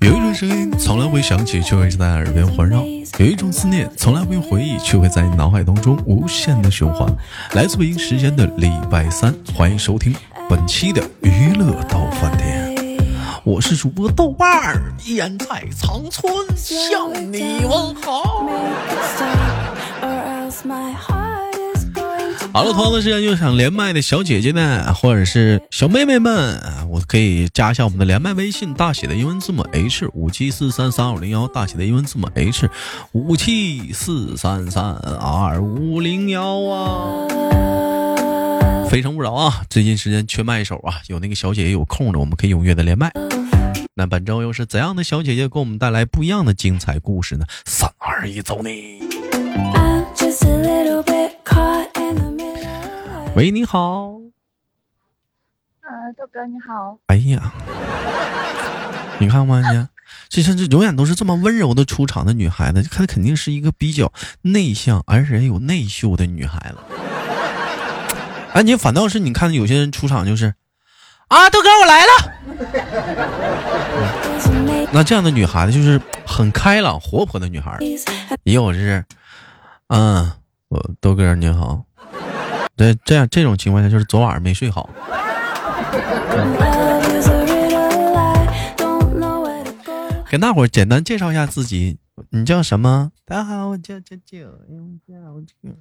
有一种声音从来不会响起，却会在耳边环绕；有一种思念从来不用回忆，却会在脑海当中无限的循环。来自北京时间的礼拜三，欢迎收听本期的娱乐到饭店，我是主播豆瓣儿，依然在长春向你问好。好了，同样的时间又想连麦的小姐姐们，或者是小妹妹们，我可以加一下我们的连麦微信，大写的英文字母 H 五七四三三二五零幺，大写的英文字母 H 五七四三三二五零幺啊。非诚勿扰啊！最近时间缺麦手啊，有那个小姐姐有空的，我们可以踊跃的连麦。那本周又是怎样的小姐姐给我们带来不一样的精彩故事呢？三二一，走你！喂，你好。呃，豆哥你好。哎呀，你看嘛，你这这这永远都是这么温柔的出场的女孩子，她肯定是一个比较内向而且有内秀的女孩子。哎，你反倒是你看有些人出场就是啊，豆哥我来了。那这样的女孩子就是很开朗活泼的女孩，也有是，嗯，我豆哥你好。对，这样这种情况下就是昨晚上没睡好。给大伙儿简单介绍一下自己，你叫什么？大家好，我叫九九。嗯，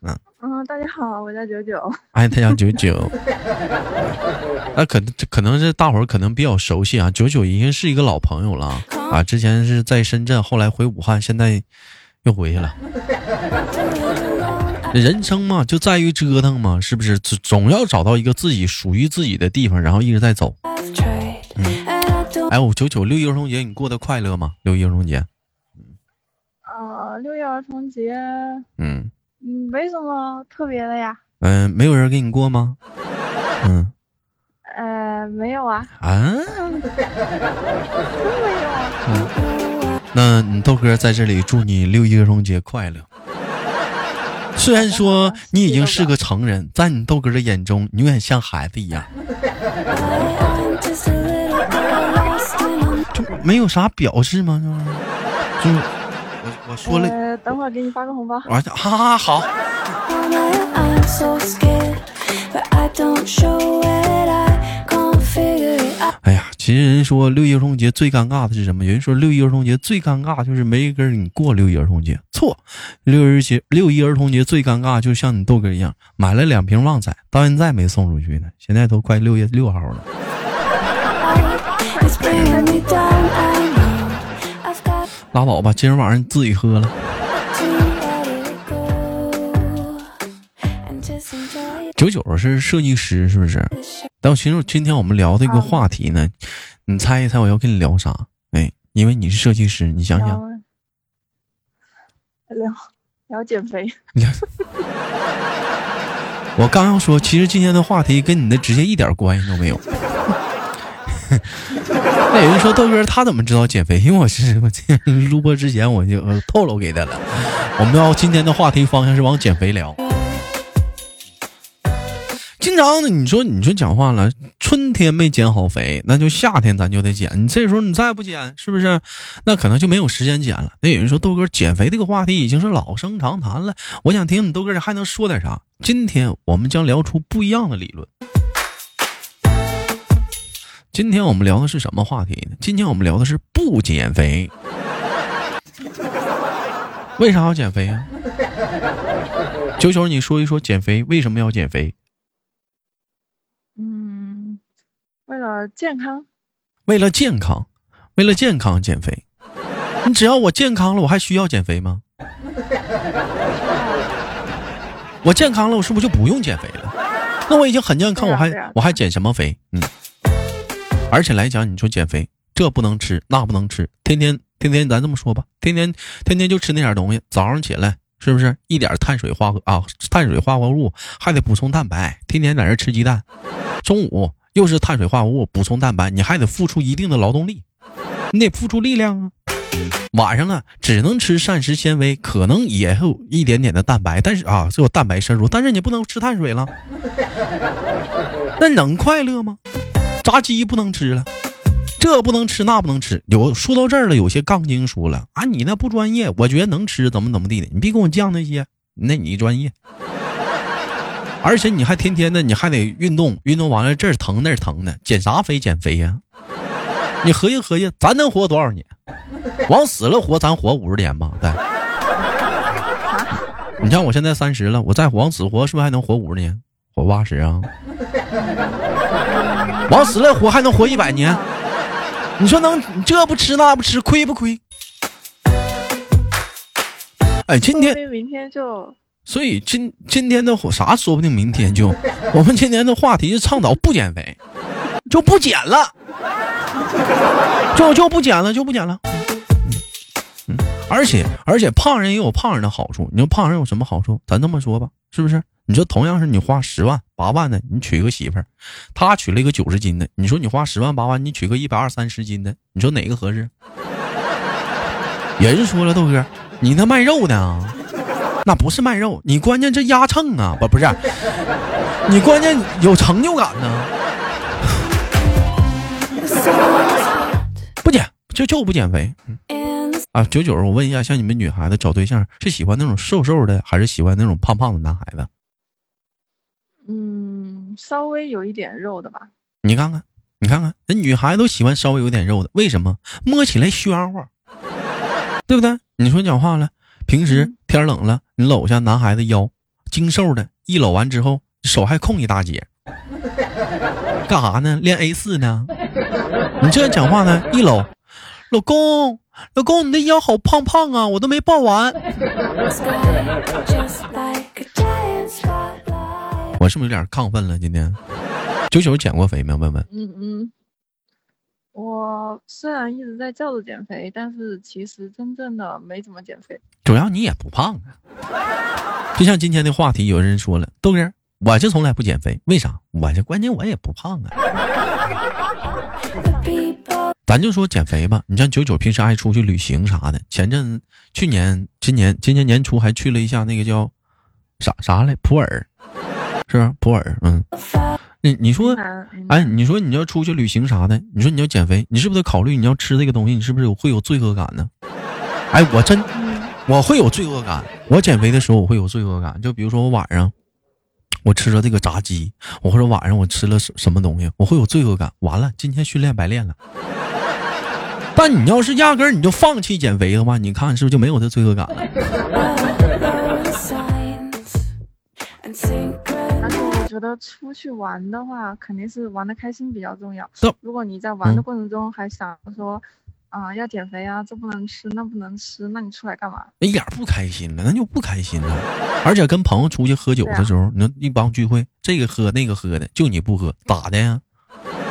嗯，大家好，我叫九九。哎，他叫九九。那可能可能是大伙儿可能比较熟悉啊，九九已经是一个老朋友了啊。之前是在深圳，后来回武汉，现在又回去了。人生嘛，就在于折腾嘛，是不是？总总要找到一个自己属于自己的地方，然后一直在走。嗯，哎，我九九六一儿童节你过得快乐吗？六一儿童节。呃，六一儿童节。嗯。嗯，没什么特别的呀。嗯，没有人给你过吗？嗯。呃，没有啊。啊？没有啊。嗯。那你豆哥在这里祝你六一儿童节快乐。虽然说你已经是个成人，在你豆哥的眼中，你永远像孩子一样，就没有啥表示吗？就我我说了，等会儿给你发个红包。哈哈好。哎呀，其实人说六一儿童节最尴尬的是什么？有人说六一儿童节最尴尬就是没人跟你过六一儿童节。错，六一节六一儿童节最尴尬，就像你豆哥一样，买了两瓶旺仔，到现在没送出去呢。现在都快六月六号了。拉倒吧，今儿晚上自己喝了。九九是设计师，是不是？但我其实今天我们聊这个话题呢，你猜一猜我要跟你聊啥？哎，因为你是设计师，你想想。聊聊减肥。我刚要说，其实今天的话题跟你的直接一点关系都没有。那有人说豆哥他怎么知道减肥？因为我是我今天录播之前我就透露给他了。我们要今天的话题方向是往减肥聊。经常的，你说你说讲话了，春天没减好肥，那就夏天咱就得减。你这时候你再不减，是不是？那可能就没有时间减了。那有人说豆哥减肥这个话题已经是老生常谈了，我想听你豆哥还能说点啥？今天我们将聊出不一样的理论。今天我们聊的是什么话题呢？今天我们聊的是不减肥。为啥要减肥啊？九九，你说一说减肥为什么要减肥？为了健康，为了健康，为了健康减肥。你只要我健康了，我还需要减肥吗？我健康了，我是不是就不用减肥了？那我已经很健康，我还我还减什么肥？嗯。而且来讲，你说减肥，这不能吃，那不能吃，天天天天，咱这么说吧，天天天天就吃那点东西。早上起来是不是一点碳水化合啊，碳水化合物还得补充蛋白，天天在这吃鸡蛋。中午。又是碳水化合物补充蛋白，你还得付出一定的劳动力，你得付出力量啊。晚上了只能吃膳食纤维，可能也有一点点的蛋白，但是啊，只有蛋白摄入，但是你不能吃碳水了。那能快乐吗？炸鸡不能吃了，这不能吃那不能吃。有说到这儿了，有些杠精说了啊，你那不专业，我觉得能吃，怎么怎么地的，你别跟我犟那些，那你专业。而且你还天天的，你还得运动，运动完了这儿疼那儿疼的，减啥肥减肥呀？你合计合计，咱能活多少年？往死了活，咱活五十年吧？对。你像我现在三十了，我再往死活，是不是还能活五十年？活八十啊？往死了活还能活一百年？你说能这不吃那不吃，亏不亏？哎，今天明天就。所以今今天的啥说不定明天就，我们今天的话题是倡导不减肥，就不减了，就就不减了，就不减了。嗯，而且而且胖人也有胖人的好处，你说胖人有什么好处？咱这么说吧，是不是？你说同样是你花十万八万的，你娶一个媳妇儿，他娶了一个九十斤的，你说你花十万八万，你娶个一百二三十斤的，你说哪个合适？人说了，豆哥，你那卖肉的。那不是卖肉，你关键这压秤啊，不不是，你关键有成就感呢。不减就就不减肥。啊，九九，我问一下，像你们女孩子找对象是喜欢那种瘦瘦的，还是喜欢那种胖胖的男孩子？嗯，稍微有一点肉的吧。你看看，你看看，人女孩子都喜欢稍微有点肉的，为什么？摸起来暄乎，对不对？你说讲话了。平时天冷了，你搂下男孩子腰，精瘦的，一搂完之后手还空一大截，干啥呢？练 A 四呢？你这样讲话呢？一搂，老公，老公，你的腰好胖胖啊，我都没抱完。我是不是有点亢奋了？今天九九减过肥没？问问。嗯嗯。我虽然一直在叫着减肥，但是其实真正的没怎么减肥。主要你也不胖啊。就像今天的话题，有人说了，豆哥，我是从来不减肥，为啥？我这关键我也不胖啊。咱就说减肥吧，你像九九平时爱出去旅行啥的，前阵去年、今年、今年年初还去了一下那个叫啥啥来普洱，是吧？普洱，嗯。你你说，哎，你说你要出去旅行啥的，你说你要减肥，你是不是得考虑你要吃这个东西，你是不是有会有罪恶感呢？哎，我真，我会有罪恶感。我减肥的时候我会有罪恶感，就比如说我晚上我吃了这个炸鸡，我或者晚上我吃了什什么东西，我会有罪恶感。完了，今天训练白练了。但你要是压根儿你就放弃减肥的话，你看是不是就没有这罪恶感了？觉得出去玩的话，肯定是玩的开心比较重要。如果你在玩的过程中还想说，啊，要减肥啊，这不能吃，那不能吃，那你出来干嘛？一点不开心了，那就不开心了。而且跟朋友出去喝酒的时候，你说一帮聚会，这个喝那个喝的，就你不喝，咋的呀？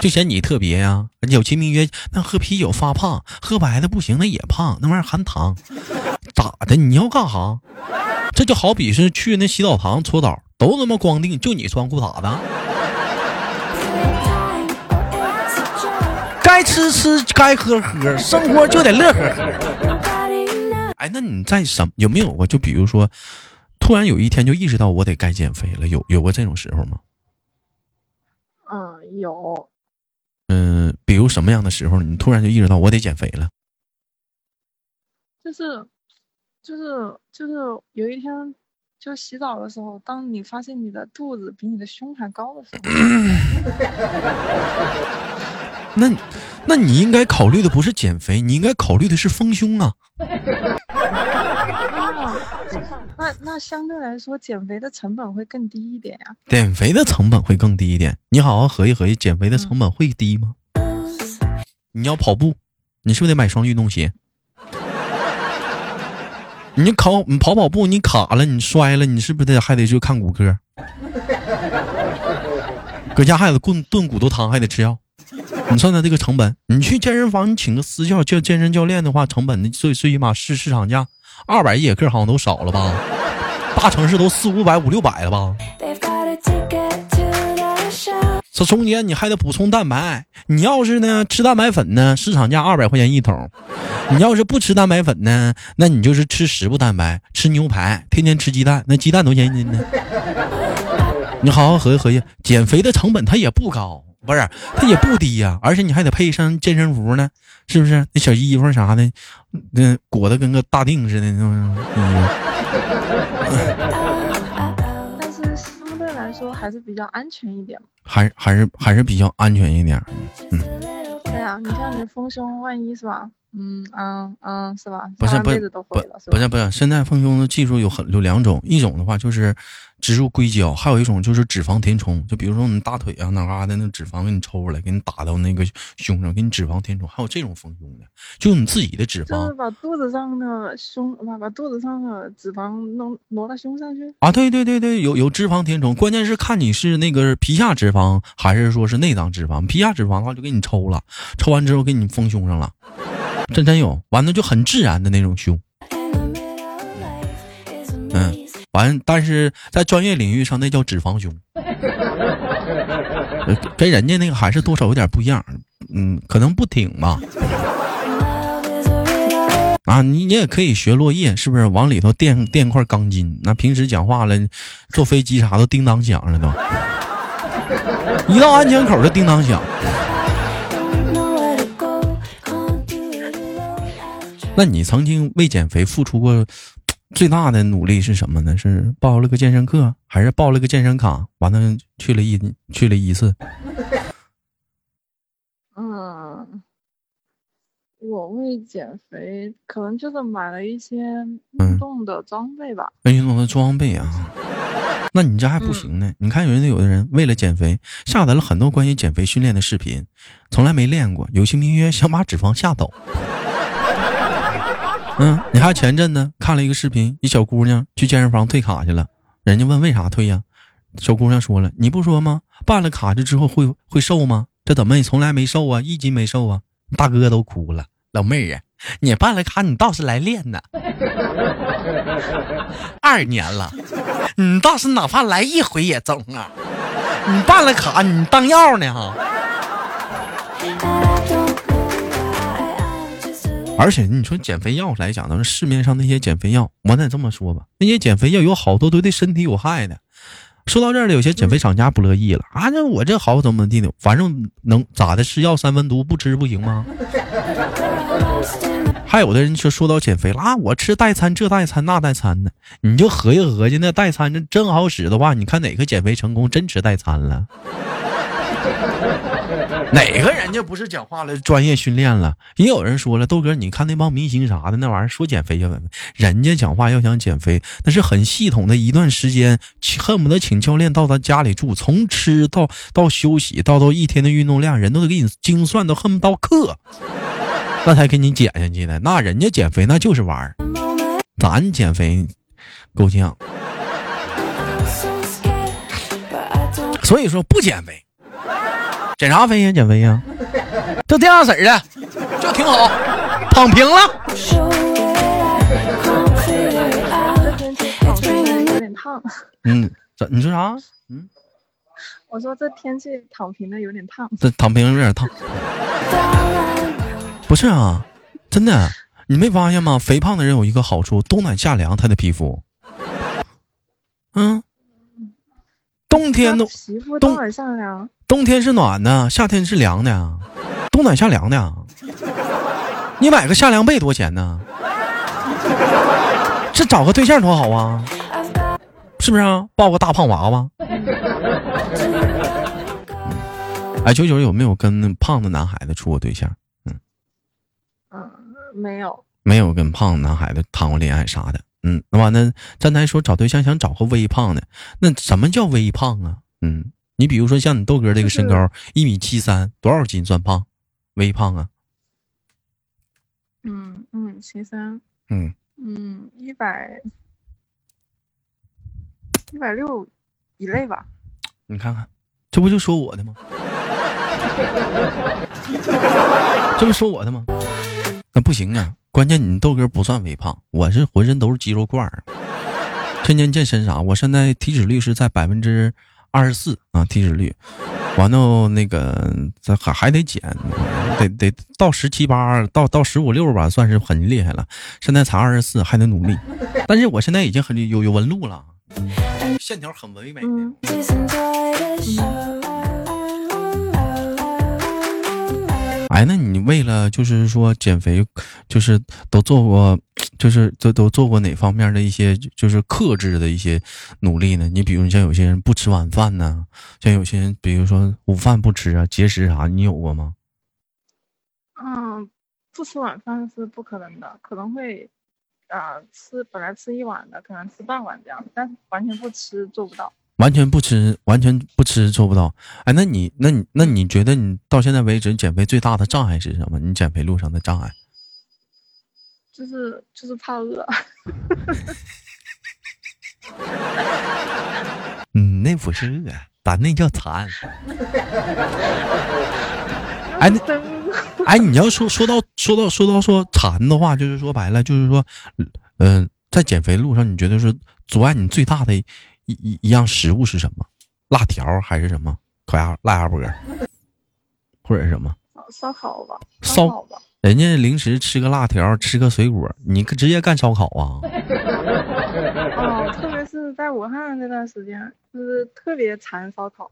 就嫌你特别呀？有亲密约，那喝啤酒发胖，喝白的不行，那也胖，那玩意儿含糖，咋的？你要干哈？这就好比是去那洗澡堂搓澡。都他妈光腚，就你穿裤衩子。该吃吃，该喝喝，生活就得乐呵呵。哎，那你在什有没有过？就比如说，突然有一天就意识到我得该减肥了，有有过这种时候吗？嗯，有。嗯，比如什么样的时候，你突然就意识到我得减肥了？就是，就是，就是有一天。就洗澡的时候，当你发现你的肚子比你的胸还高的时候，那，那你应该考虑的不是减肥，你应该考虑的是丰胸啊。那那相对来说，减肥的成本会更低一点呀。减肥的成本会更低一点，你好好合计合计，减肥的成本会低吗？你要跑步，你是不是得买双运动鞋？你考你跑跑步，你卡了，你摔了，你是不是得还得去看骨科？搁家还得炖炖骨头汤，还得吃药。你算算这个成本，你去健身房，你请个私教叫健身教练的话，成本最最起码市市场价二百一节课，好像都少了吧？大城市都四五百五六百了吧？这中间你还得补充蛋白，你要是呢吃蛋白粉呢，市场价二百块钱一桶；你要是不吃蛋白粉呢，那你就是吃食物蛋白，吃牛排，天天吃鸡蛋，那鸡蛋多少钱一斤呢？你好好合计合计，减肥的成本它也不高，不是，它也不低呀，而且你还得配一身健身服呢，是不是？那小衣服啥的，那裹得跟个大腚似的那种但是相对来说还是比较安全一点还还是还是比较安全一点，嗯。对啊，你像你丰胸，万一是吧？嗯嗯嗯，是吧？不是不是不不是不是，现在丰胸的技术有很有两种，一种的话就是植入硅胶，还有一种就是脂肪填充。就比如说你大腿啊哪嘎的那脂肪给你抽出来，给你打到那个胸上，给你脂肪填充。还有这种丰胸的，就你自己的脂肪，就是把肚子上的胸把把肚子上的脂肪弄挪到胸上去啊？对对对对，有有脂肪填充，关键是看你是那个皮下脂肪还是说是内脏脂肪。皮下脂肪的话就给你抽了，抽完之后给你丰胸上了。真真有，完了就很自然的那种胸，嗯，完，但是在专业领域上那叫脂肪胸，跟人家那个还是多少有点不一样，嗯，可能不挺吧。啊，你你也可以学落叶，是不是？往里头垫垫块钢筋，那平时讲话了，坐飞机啥都叮当响了都，一到安检口就叮当响。那你曾经为减肥付出过 最大的努力是什么呢？是报了个健身课，还是报了个健身卡？完了去了一去了一次。嗯，我为减肥可能就是买了一些运动的装备吧。运动的装备啊，那你这还不行呢。你看，有的有的人为了减肥，下载了很多关于减肥训练的视频，从来没练过，有些名曰想把脂肪吓走。嗯，你还前阵呢，看了一个视频，一小姑娘去健身房退卡去了，人家问为啥退呀？小姑娘说了，你不说吗？办了卡之后会会瘦吗？这怎么你从来没瘦啊？一斤没瘦啊？大哥都哭了，老妹儿啊，你办了卡，你倒是来练呢。二年了，你倒是哪怕来一回也中啊！你办了卡，你当药呢哈？而且你说减肥药来讲，咱们市面上那些减肥药，我得这么说吧，那些减肥药有好多都对身体有害的。说到这儿了，有些减肥厂家不乐意了啊！那我这好怎么地的，反正能咋的？是药三分毒，不吃不行吗？还有的人说说到减肥了啊，我吃代餐，这代餐那代餐的，你就合计合计，那代餐真好使的话，你看哪个减肥成功真吃代餐了？哪个人家不是讲话了？专业训练了，也有人说了，豆哥，你看那帮明星啥的，那玩意儿说减肥就减肥，人家讲话要想减肥，那是很系统的一段时间，恨不得请教练到他家里住，从吃到到休息，到到一天的运动量，人都得给你精算到恨不得克，那才给你减下去的。那人家减肥那就是玩儿，咱减肥够呛。所以说不减肥。减啥肥呀？减肥呀？就这样式儿的，就挺好，躺平了。有点烫。嗯，咋？你说啥？嗯，我说这天气躺平的有点烫。这躺平有点烫。不是啊，真的，你没发现吗？肥胖的人有一个好处，冬暖夏凉，他的皮肤。嗯。冬天都冬暖夏凉，冬天是暖的，夏天是凉的，冬暖夏凉的。你买个夏凉被多钱呢？这找个对象多好啊，是不是啊？抱个大胖娃娃。哎，九九有没有跟胖的男孩子处过对象？嗯，嗯，没有，没有跟胖男孩子谈过恋爱啥的。嗯，那完了，咱来说找对象想找个微胖的，那什么叫微胖啊？嗯，你比如说像你豆哥这个身高一米七三，多少斤算胖？微胖啊？嗯嗯，七三。嗯嗯，一百一百六以内吧。你看看，这不就说我的吗？这不说我的吗？那不行啊。关键你豆哥不算微胖，我是浑身都是肌肉块儿，天天健身啥。我现在体脂率是在百分之二十四啊，体脂率。完了那个这还还得减，得得到十七八，到到十五六吧，算是很厉害了。现在才二十四，还得努力。但是我现在已经很有有纹路了，线条很唯美。哎，那你为了就是说减肥，就是都做过，就是都都做过哪方面的一些就是克制的一些努力呢？你比如像有些人不吃晚饭呢，像有些人比如说午饭不吃啊，节食啥，你有过吗？嗯，不吃晚饭是不可能的，可能会啊吃本来吃一碗的，可能吃半碗这样，但是完全不吃做不到。完全不吃，完全不吃做不到。哎，那你，那你，那你觉得你到现在为止减肥最大的障碍是什么？你减肥路上的障碍？就是就是怕饿。嗯，那不是饿，咱那叫馋。哎，那 哎，你要说说到说到说到说馋的话，就是说白了，就是说，嗯，在减肥路上，你觉得是阻碍你最大的？一一一样食物是什么？辣条还是什么？烤鸭、辣鸭脖，或者是什么？烧烤吧，烧烤吧。人家零食吃个辣条，吃个水果，你直接干烧烤啊？哦，特别是在武汉那段时间，就是特别馋烧烤。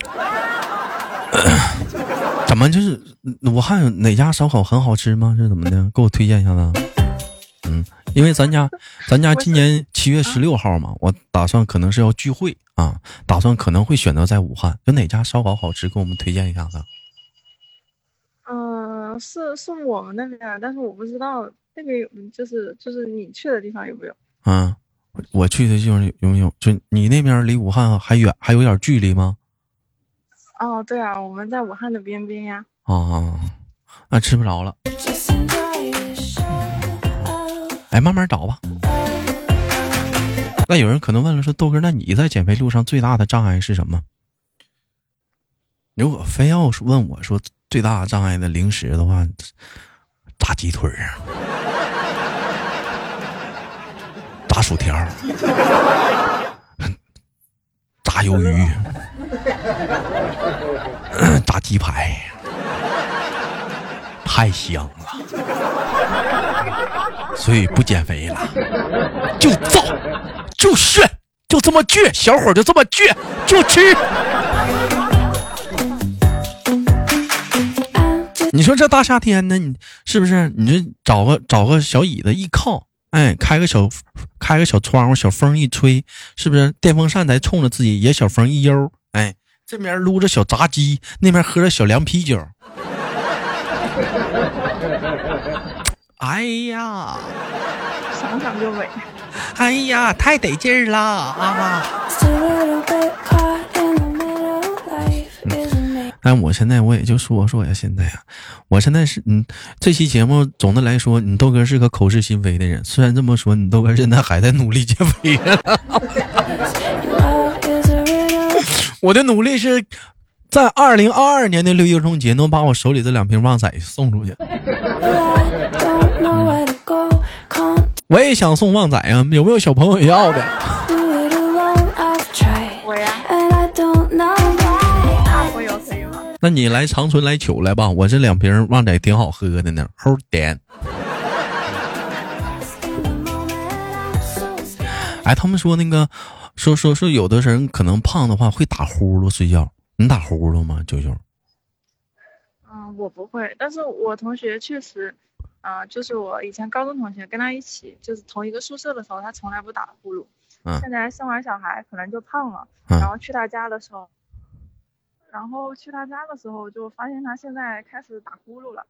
怎么就是武汉哪家烧烤很好吃吗？是怎么的？给我推荐一下子。嗯，因为咱家，咱家今年七月十六号嘛，我打算可能是要聚会啊，打算可能会选择在武汉，有哪家烧烤好吃，给我们推荐一下子。嗯，是是我们那边，但是我不知道那边有，就是就是你去的地方有没有？嗯，我去的地方有没有？就你那边离武汉还远，还有点距离吗？哦，对啊，我们在武汉的边边呀。哦，那吃不着了。哎，慢慢找吧。那有人可能问了，说豆哥，那你在减肥路上最大的障碍是什么？如果非要问我说最大障碍的零食的话，炸鸡腿儿，炸薯条，炸鱿鱼，炸鸡排，太香了。所以不减肥了，就造，就炫，就这么倔，小伙就这么倔，就吃。你说这大夏天的，你是不是？你这找个找个小椅子一靠，哎，开个小开个小窗户，小风一吹，是不是？电风扇在冲着自己，也小风一悠，哎，这边撸着小炸鸡，那边喝着小凉啤酒。哎呀，想想就美。哎呀，太得劲儿了啊！但我现在我也就说说呀，现在呀，我现在是嗯，这期节目总的来说，你豆哥是个口是心非的人。虽然这么说，你豆哥现在还在努力减肥。我的努力是在二零二二年的六一儿童节能把我手里这两瓶旺仔送出去。我也想送旺仔啊，有没有小朋友要的？我呀，我有可以吗？那你来长春来取来吧，我这两瓶旺仔挺好喝的呢，齁甜。哎，他们说那个，说说说，有的人可能胖的话会打呼噜睡觉，你打呼噜吗，九九？嗯，我不会，但是我同学确实。啊，就是我以前高中同学，跟他一起就是同一个宿舍的时候，他从来不打呼噜。嗯。现在生完小孩，可能就胖了。嗯。然后去他家的时候，然后去他家的时候，就发现他现在开始打呼噜了。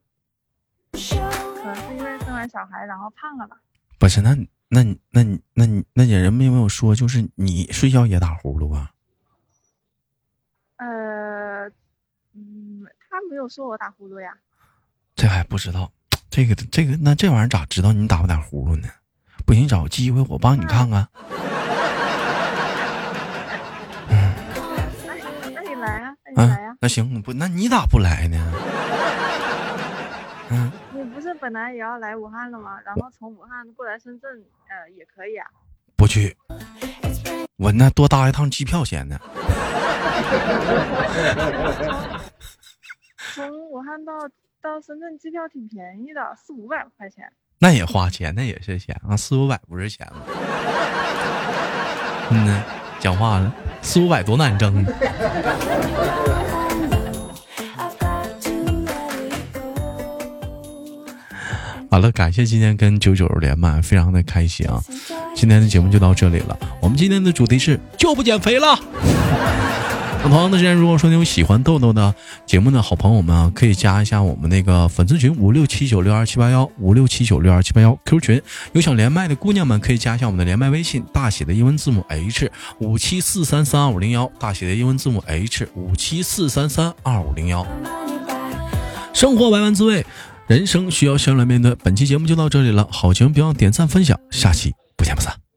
可能是因为生完小孩，然后胖了吧？不是，那那你那你那你那人有没有说，就是你睡觉也打呼噜啊？呃，嗯，他没有说我打呼噜呀。这还不知道。这个这个，那这玩意儿咋知道你打不打呼噜呢？不行，找个机会我帮你看看。嗯，那你来啊，那你来呀。那行，不，那你咋不来呢？嗯，你不是本来也要来武汉了吗？然后从武汉过来深圳，呃，也可以啊。不去，我那多搭一趟机票钱呢。从武汉到。到深圳机票挺便宜的，四五百块钱。那也花钱，那也是钱啊，四五百不是钱吗？嗯呢，讲话了，四五百多难挣。完了，感谢今天跟九九连麦，非常的开心啊！今天的节目就到这里了，我们今天的主题是就不减肥了。那同样的时间，如果说你有喜欢豆豆的节目的好朋友们啊，可以加一下我们那个粉丝群五六七九六二七八幺五六七九六二七八幺 Q 群。有想连麦的姑娘们，可以加一下我们的连麦微信，大写的英文字母 H 五七四三三二五零幺，大写的英文字母 H 五七四三三二五零幺。生活百般滋味，人生需要笑来面对。本期节目就到这里了，好节目别忘点赞分享，下期不见不散